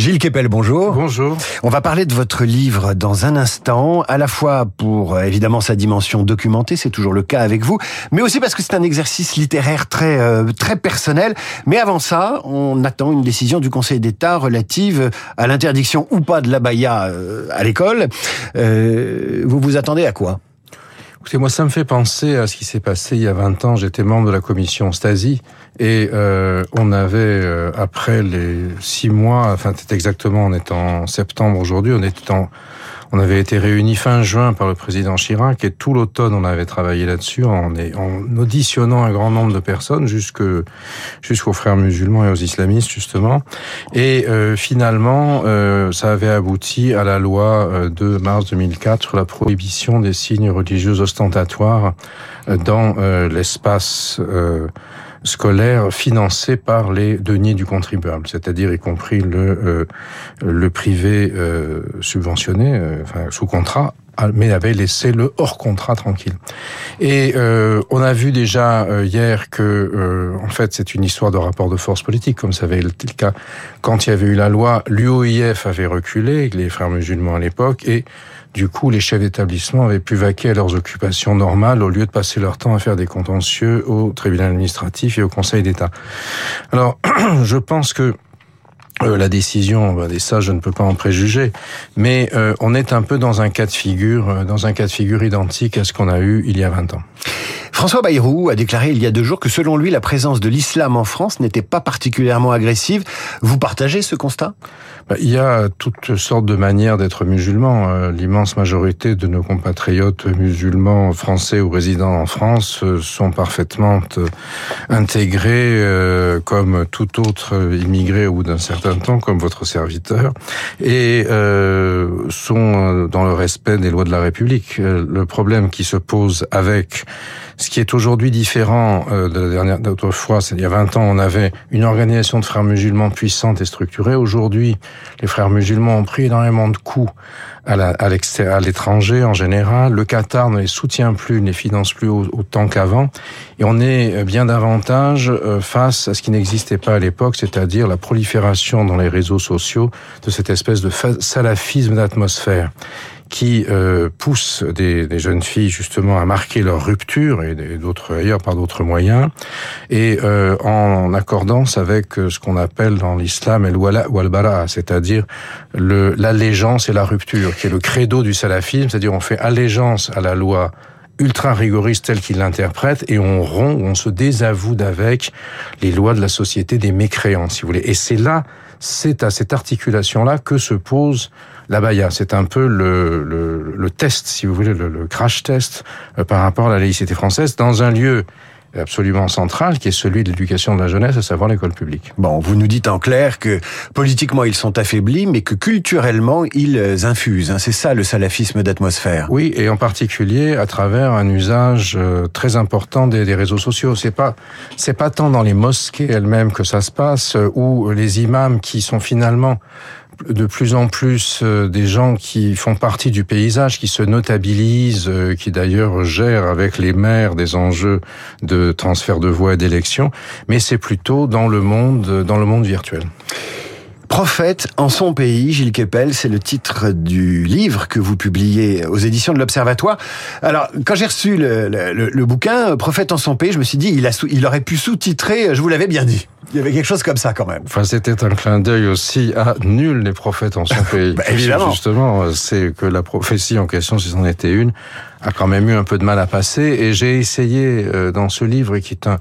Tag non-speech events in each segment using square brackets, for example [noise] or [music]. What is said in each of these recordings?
Gilles Kepel, bonjour. Bonjour. On va parler de votre livre dans un instant, à la fois pour euh, évidemment sa dimension documentée, c'est toujours le cas avec vous, mais aussi parce que c'est un exercice littéraire très euh, très personnel. Mais avant ça, on attend une décision du Conseil d'État relative à l'interdiction ou pas de l'abaya euh, à l'école. vous vous attendez à quoi? Écoutez, moi, ça me fait penser à ce qui s'est passé il y a 20 ans. J'étais membre de la commission Stasi et euh, on avait, euh, après les six mois, enfin, c'était exactement, on est en septembre aujourd'hui, on était en, on avait été réunis fin juin par le président Chirac et tout l'automne on avait travaillé là-dessus en, auditionnant un grand nombre de personnes jusqu'aux frères musulmans et aux islamistes justement. Et euh, finalement, euh, ça avait abouti à la loi euh, de mars 2004 sur la prohibition des signes religieux ostentatoires dans l'espace scolaire financé par les deniers du contribuable, c'est-à-dire y compris le euh, le privé euh, subventionné, euh, enfin sous contrat, mais avait laissé le hors contrat tranquille. Et on a vu déjà hier que, en fait, c'est une histoire de rapport de force politique, comme ça avait été le cas quand il y avait eu la loi. L'UOIF avait reculé, les frères musulmans à l'époque, et du coup, les chefs d'établissement avaient pu vaquer à leurs occupations normales au lieu de passer leur temps à faire des contentieux au tribunal administratif et au Conseil d'État. Alors, [clears throat] je pense que euh, la décision, bah, des ça, je ne peux pas en préjuger, mais euh, on est un peu dans un cas de figure, euh, dans un cas de figure identique à ce qu'on a eu il y a 20 ans. François Bayrou a déclaré il y a deux jours que selon lui, la présence de l'islam en France n'était pas particulièrement agressive. Vous partagez ce constat? Bah, Il y a toutes sortes de manières d'être musulman. Euh, l'immense majorité de nos compatriotes musulmans français ou résidents en France euh, sont parfaitement euh, intégrés comme tout autre immigré bout d'un certain comme votre serviteur, et sont dans le respect des lois de la République. Le problème qui se pose avec ce qui est aujourd'hui différent euh, de la dernière d'autrefois, c'est il y a 20 ans, on avait une organisation de frères musulmans puissante et structurée. Aujourd'hui, les frères musulmans ont pris énormément de coups à l'étranger en général. Le Qatar ne les soutient plus, ne les finance plus autant qu'avant. Et on est euh, bien davantage euh, face à ce qui n'existait pas à l'époque, c'est-à-dire la prolifération dans les réseaux sociaux de cette espèce de salafisme d'atmosphère qui euh, pousse des, des, jeunes filles justement à marquer leur rupture et d'autres ailleurs par d'autres moyens et euh, en accordance avec euh, ce qu'on appelle dans l'islam el wala wal bara c'est-à-dire l'allégeance et la rupture qui est le credo du salafisme c'est-à-dire on fait allégeance à la loi ultra rigoriste telle qu'il l'interprète et on rompt, on se désavoue d'avec les lois de la société des mécréants, si vous voulez. Et c'est là, c'est à cette articulation-là que se pose la baya. C'est un peu le, le, le, test, si vous voulez, le, le crash test euh, par rapport à la laïcité française dans un lieu absolument central, qui est celui de l'éducation de la jeunesse, à savoir l'école publique. Bon, vous nous dites en clair que politiquement ils sont affaiblis, mais que culturellement ils infusent. Hein. C'est ça le salafisme d'atmosphère. Oui, et en particulier à travers un usage euh, très important des, des réseaux sociaux. C'est pas, c'est pas tant dans les mosquées elles-mêmes que ça se passe, euh, où les imams qui sont finalement de plus en plus euh, des gens qui font partie du paysage, qui se notabilisent, euh, qui d'ailleurs gèrent avec les maires des enjeux de transfert de voix et d'élection, mais c'est plutôt dans le monde, dans le monde virtuel. Prophète en son pays, Gilles Kepel, c'est le titre du livre que vous publiez aux éditions de l'Observatoire. Alors, quand j'ai reçu le, le, le, bouquin Prophète en son pays, je me suis dit, il, a il aurait pu sous-titrer, je vous l'avais bien dit. Il y avait quelque chose comme ça quand même. Enfin, c'était un clin d'œil aussi à nul les prophètes en son [laughs] pays. bah, évidemment. Justement, c'est que la prophétie en question, si c'en était une, a quand même eu un peu de mal à passer. Et j'ai essayé euh, dans ce livre, qui est un,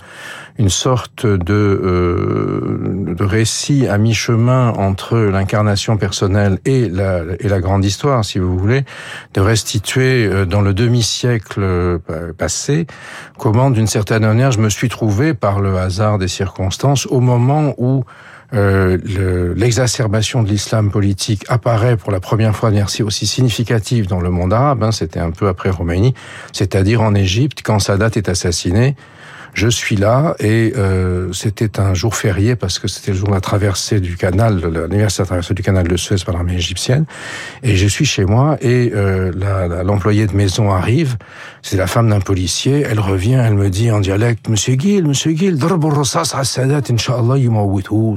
une sorte de, euh, de récit à mi-chemin entre l'incarnation personnelle et la, et la grande histoire, si vous voulez, de restituer euh, dans le demi-siècle euh, passé comment, d'une certaine manière, je me suis trouvé par le hasard des circonstances au moment où euh, l'exacerbation de l'islam politique apparaît pour la première fois de aussi significative dans le monde arabe, hein, c'était un peu après Roumanie, c'est-à-dire en Égypte, quand Sadat est assassiné, Je suis là et euh, c'était un jour férié parce que c'était le jour de la traversée du canal, l'anniversaire de la traversée du canal de Suez par l'armée égyptienne. Et je suis chez moi et euh, l'employé de maison arrive. C'est la femme d'un policier. Elle revient, elle me dit en dialecte, Monsieur Gil, Monsieur Gil, ce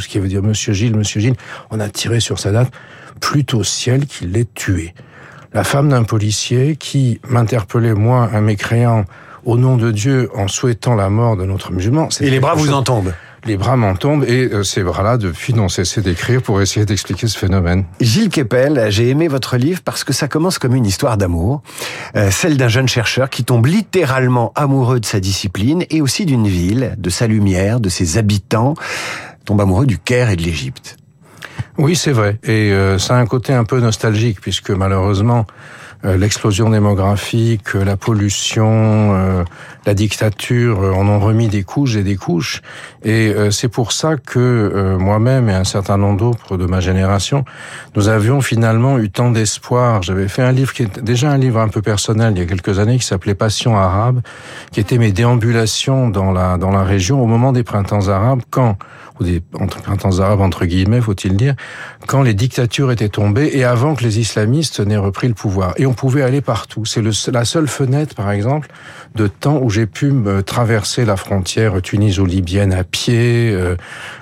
qui veut dire Monsieur Gilles, Monsieur Gilles, on a tiré sur Sadat plutôt au ciel qu'il l'ait tué. La femme d'un policier qui m'interpellait, moi, un mécréant, au nom de Dieu, en souhaitant la mort de notre musulman. Et les bras vous en tombent les bras m'en tombent et euh, ces bras-là, depuis, n'ont cessé d'écrire pour essayer d'expliquer ce phénomène. Gilles Kepel, j'ai aimé votre livre parce que ça commence comme une histoire d'amour, euh, celle d'un jeune chercheur qui tombe littéralement amoureux de sa discipline et aussi d'une ville, de sa lumière, de ses habitants, tombe amoureux du Caire et de l'Égypte. Oui, c'est vrai. Et euh, ça a un côté un peu nostalgique, puisque malheureusement, euh, l'explosion démographique, la pollution, euh, la dictature en ont remis des couches et des couches. Et c'est pour ça que moi-même et un certain nombre d'autres de ma génération, nous avions finalement eu tant d'espoir. J'avais fait un livre qui est déjà un livre un peu personnel il y a quelques années, qui s'appelait Passion arabe, qui était mes déambulations dans la dans la région au moment des printemps arabes, quand ou des printemps arabes entre guillemets, faut-il dire, quand les dictatures étaient tombées et avant que les islamistes n'aient repris le pouvoir. Et on pouvait aller partout. C'est la seule fenêtre, par exemple, de temps où j'ai pu me traverser la frontière tuniso-libyenne à pied, euh,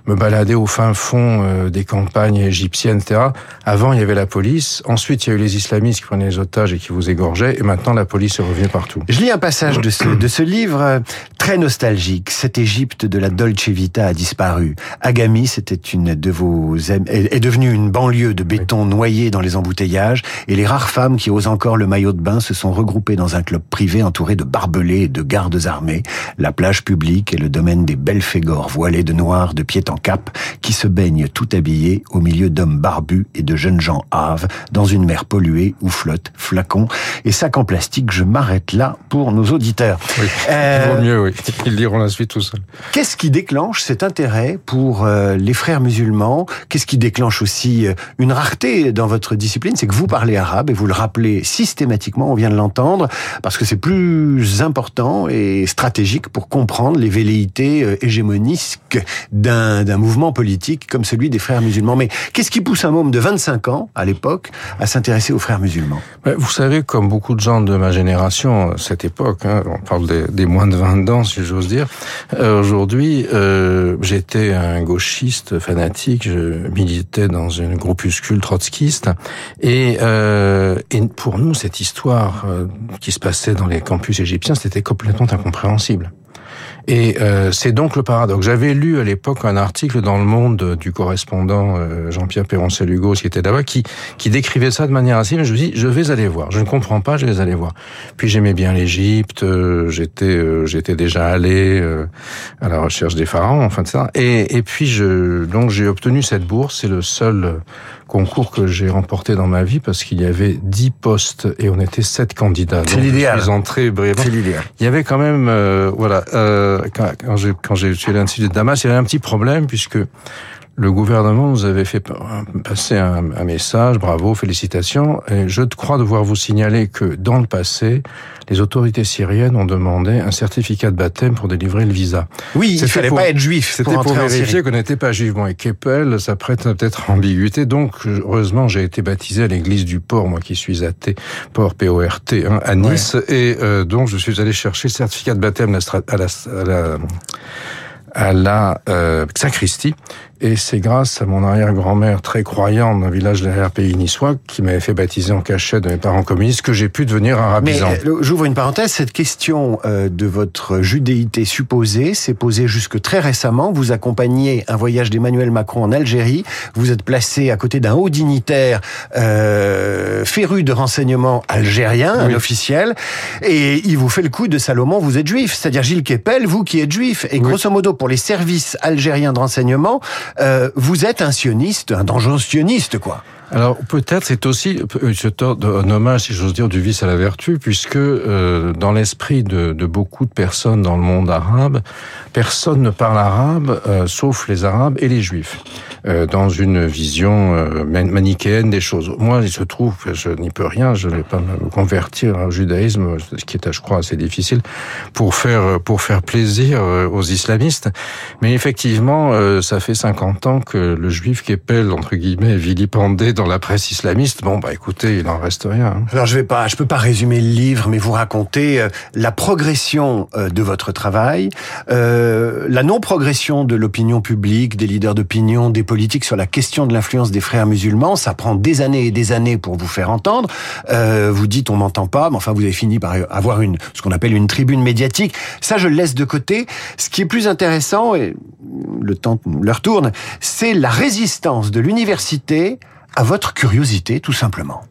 me balader au fin fond euh, des campagnes égyptiennes, etc. Avant, il y avait la police. Ensuite, il y a eu les islamistes qui prenaient les otages et qui vous égorgeaient. Et maintenant, la police est revenue partout. Je lis un passage de ce, de ce livre euh, très nostalgique. Cette Égypte de la Dolce Vita a disparu. Agami, c'était une de vos est devenue une banlieue de béton noyé dans les embouteillages. Et les rares femmes qui osent encore le maillot de bain se sont regroupées dans un club privé entouré de barbelés et de gardes armés. La plage publique est le domaine des belles fégores voilées de noir de pied en cap qui se baignent tout habillés au milieu d'hommes barbus et de jeunes gens haves dans une mer polluée où flottent flacons et sacs en plastique. Je m'arrête là pour nos auditeurs. Oui, euh... vaut mieux, oui. Ils liront la suite tout seul. Qu'est-ce qui déclenche cet intérêt pour euh, les frères musulmans? Qu'est-ce qui déclenche aussi euh, une rareté dans votre discipline? C'est que vous parlez arabe et vous le rappelez systématiquement, on vient de l'entendre, parce que c'est plus important et stratégique pour comprendre les velléités euh, hégémonisques d'un mouvement politique comme celui des frères musulmans. Mais qu'est-ce qui pousse un homme de 25 ans, à l'époque, à s'intéresser aux frères musulmans? Vous savez, comme beaucoup de gens de ma génération, cette époque, hein, on parle des, moins de 20 ans, si j'ose dire, euh, aujourd'hui, euh, j'étais un gauchiste fanatique, je militais dans un groupuscule trotskiste, et, pour nous, cette histoire qui se passait dans les campus égyptiens, c'était complètement incompréhensible. Et euh, c'est donc le paradoxe. J'avais lu à l'époque un article dans Le Monde du correspondant euh, Jean-Pierre Perroncel-Hugo, qui était là-bas, qui, qui décrivait ça de manière assez... Je me dis, je vais aller voir. Je ne comprends pas, je vais aller voir. Puis j'aimais bien l'Égypte, euh, j'étais j'étais déjà allé à la recherche des pharaons, enfin de ça. Et, et puis je donc j'ai obtenu cette bourse. C'est le seul concours que j'ai remporté dans ma vie parce qu'il y avait dix postes et on était sept candidats. C'est l'idéal. Je suis entré brièvement. C'est l'idéal. Il y avait quand même, euh, voilà, euh, quand, quand j'ai quand j'ai étudié l'Institut de Damas, il y avait un petit problème puisque le gouvernement nous avait fait passer un, message, bravo, félicitations. Et je crois devoir vous signaler que dans le passé, les autorités syriennes ont demandé un certificat de baptême pour délivrer le visa. Oui, il fallait pas être juif. C'était pour, vérifier qu'on n'était pas juif. Bon, et Keppel, ça prête peut-être ambiguïté. Donc, heureusement, j'ai été baptisé à l'église du port, moi qui suis athée, port P-O-R-T, hein, à Nice. Et euh, donc, je suis allé chercher le certificat de baptême à la, à la à la euh, sacristie. Et c'est grâce à mon arrière-grand-mère très croyante d'un village de pays niçois qui m'avait fait baptiser en cachette de mes parents communistes que j'ai pu devenir arabisant. Mais euh, j'ouvre une parenthèse, cette question euh, de votre judéité supposée s'est posée jusque très récemment. Vous accompagnez un voyage d'Emmanuel Macron en Algérie. Vous êtes placé à côté d'un haut dignitaire euh, féru de renseignements algériens, un officiel, et il vous fait le coup de Salomon, vous êtes juif. C'est-à-dire Gilles Kepel, vous qui êtes juif. Et grosso modo, pour les services algériens de renseignement, euh, vous êtes un sioniste, un dangereux sioniste, quoi. Alors peut-être c'est aussi un hommage, si j'ose dire, du vice à la vertu, puisque euh, dans l'esprit de, de, beaucoup de personnes dans le monde arabe, personne ne parle arabe, euh, sauf les Arabes et les Juifs. Dans une vision manichéenne des choses. Moi, il se trouve, je n'y peux rien, je ne vais pas me convertir au judaïsme, ce qui est, je crois, assez difficile, pour faire pour faire plaisir aux islamistes. Mais effectivement, ça fait 50 ans que le juif Keppel, entre guillemets, est vilipendé dans la presse islamiste. Bon, bah écoutez, il en reste rien. Hein. Alors je vais pas, je peux pas résumer le livre, mais vous raconter la progression de votre travail, euh, la non-progression de l'opinion publique, des leaders d'opinion, des politiques sur la question de l'influence des frères musulmans. Ça prend des années et des années pour vous faire entendre. Euh, vous dites on m'entend pas, mais enfin vous avez fini par avoir une ce qu'on appelle une tribune médiatique. Ça je le laisse de côté. Ce qui est plus intéressant et le temps leur tourne, c'est la résistance de l'université à votre curiosité, tout simplement.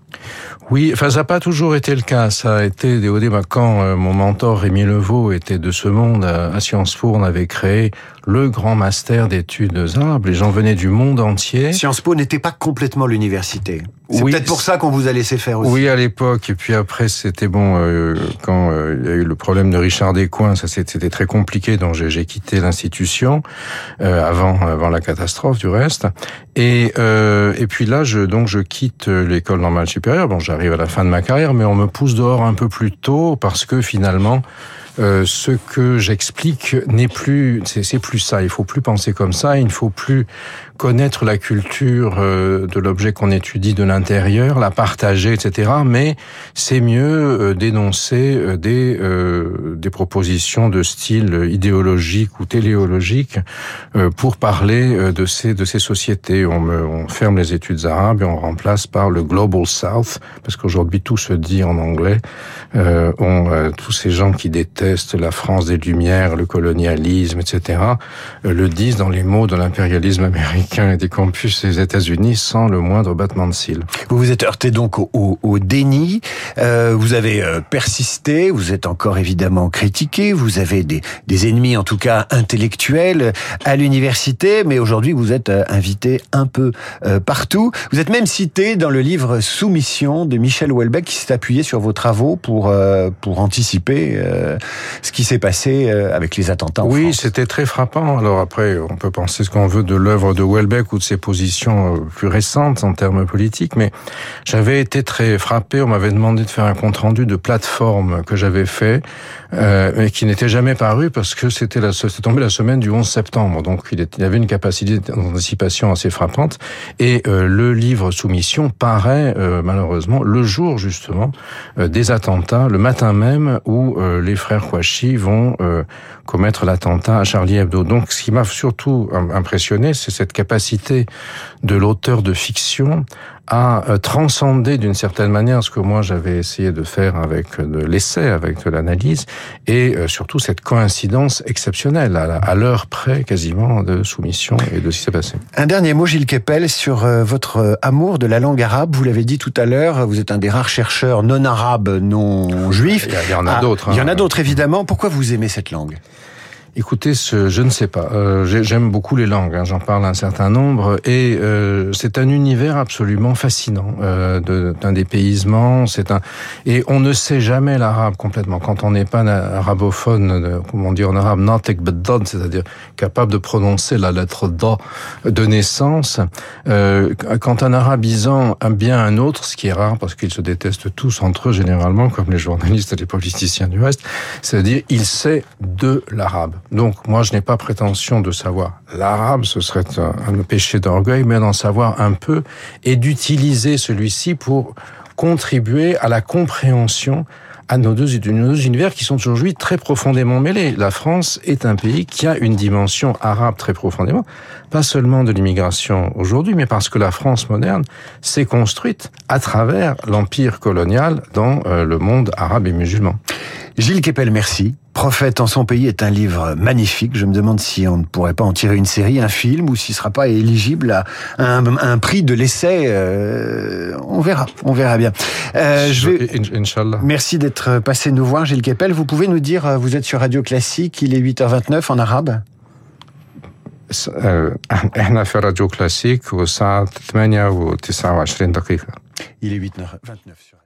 Oui, enfin ça n'a pas toujours été le cas. Ça a été des hauts quand euh, mon mentor Rémi Levaux était de ce monde à Sciences Po, on avait créé le grand master d'études arabes. Les gens venaient du monde entier. Sciences Po n'était pas complètement l'université. C'est peut-être pour ça qu'on vous a laissé faire aussi. Oui, à l'époque. Et puis après, c'était bon euh, quand euh, il y a eu le problème de Richard Descoings. Ça, c'était très compliqué. Donc j'ai quitté l'institution avant avant la catastrophe du reste. Et et puis là, je donc je quitte l'école normale Bon, j'arrive à la fin de ma carrière, mais on me pousse dehors un peu plus tôt parce que finalement, euh, ce que j'explique n'est plus, c'est plus ça. Il faut plus penser comme ça. Il ne faut plus connaître la culture euh, de l'objet qu'on étudie de l'intérieur, la partager, etc. Mais c'est mieux euh, d'énoncer des des propositions de style idéologique ou téléologique pour parler de ces de ces sociétés. On, me, on ferme les études arabes et on remplace par le global south parce qu'aujourd'hui tout se dit en anglais. on tous ces gens qui détestent la France des Lumières, le colonialisme, etc., euh, le disent dans les mots de l'impérialisme américain et des campus des États-Unis sans le moindre battement de cils. Vous vous êtes heurté donc au, déni, euh, vous avez euh, persisté, vous êtes encore évidemment critiqué, vous avez des, ennemis en tout cas intellectuels à l'université, mais aujourd'hui vous êtes invité un peu partout. Vous êtes même cité dans le livre Soumission de Michel Houellebecq qui s'est appuyé sur vos travaux pour, pour anticiper ce qui s'est passé euh, avec les attentats. En oui, c'était très frappant. Alors après, on peut penser ce qu'on veut de l'œuvre de Welbeck ou de ses positions euh, plus récentes en termes politiques, mais j'avais été très frappé. On m'avait demandé de faire un compte rendu de plateforme que j'avais fait, euh, mais qui n'était jamais paru parce que c'était la, c'était tombé la semaine du 11 septembre. Donc il, il avait une capacité d'anticipation assez frappante. Et le livre Soumission paraît malheureusement le jour justement des attentats, le matin même où les frères Kouachi vont euh, commettre l'attentat à Charlie Hebdo. Donc, ce qui m'a surtout impressionné, c'est cette capacité de l'auteur de fiction à euh, transcender d'une certaine manière ce que moi j'avais essayé de faire avec de l'essai, avec de l'analyse, et euh, surtout cette coïncidence exceptionnelle, à l'heure près quasiment de soumission et de ce qui s'est passé. Un dernier mot, Gilles Kepel, sur votre amour de la langue arabe. Vous l'avez dit tout à l'heure, vous êtes un des rares chercheurs non arabes, non juifs. Il y en a ah, d'autres. Il y en a hein. d'autres, évidemment. Pourquoi vous aimez cette langue? Écoutez, ce, je ne sais pas. Euh, J'aime beaucoup les langues, hein, j'en parle un certain nombre, et euh, c'est un univers absolument fascinant euh, d'un dépaysement. C'est un et on ne sait jamais l'arabe complètement quand on n'est pas un arabophone, comme on dit en arabe, natek c'est-à-dire capable de prononcer la lettre da de naissance. Euh, quand un arabisant aime bien un autre, ce qui est rare parce qu'ils se détestent tous entre eux généralement, comme les journalistes et les politiciens du reste, c'est-à-dire il sait de l'arabe. Donc moi, je n'ai pas prétention de savoir l'arabe, ce serait un, péché d'orgueil, mais d'en savoir un peu et d'utiliser celui-ci pour contribuer à la compréhension à nos deux, nos deux univers qui sont aujourd'hui très profondément mêlés. La France est un pays qui a une dimension arabe très profondément, pas seulement de l'immigration aujourd'hui, mais parce que la France moderne s'est construite à travers l'empire colonial dans euh, le monde arabe et musulman. Gilles Kepel, merci Prophète en son pays est un livre magnifique. Je me demande si on ne pourrait pas en tirer une série, un film, ou s'il ne sera pas éligible à un, prix de l'essai. Euh, on verra, on verra bien. Euh, je vais... Merci d'être passé nous voir, Gilles Kepel. Vous pouvez nous dire, euh, vous êtes sur Radio Classique, il est 8h29 en arabe [laughs] احنا في راديو كلاسيك والساعة 8 و 29 دقيقة. Il est 8h29 sur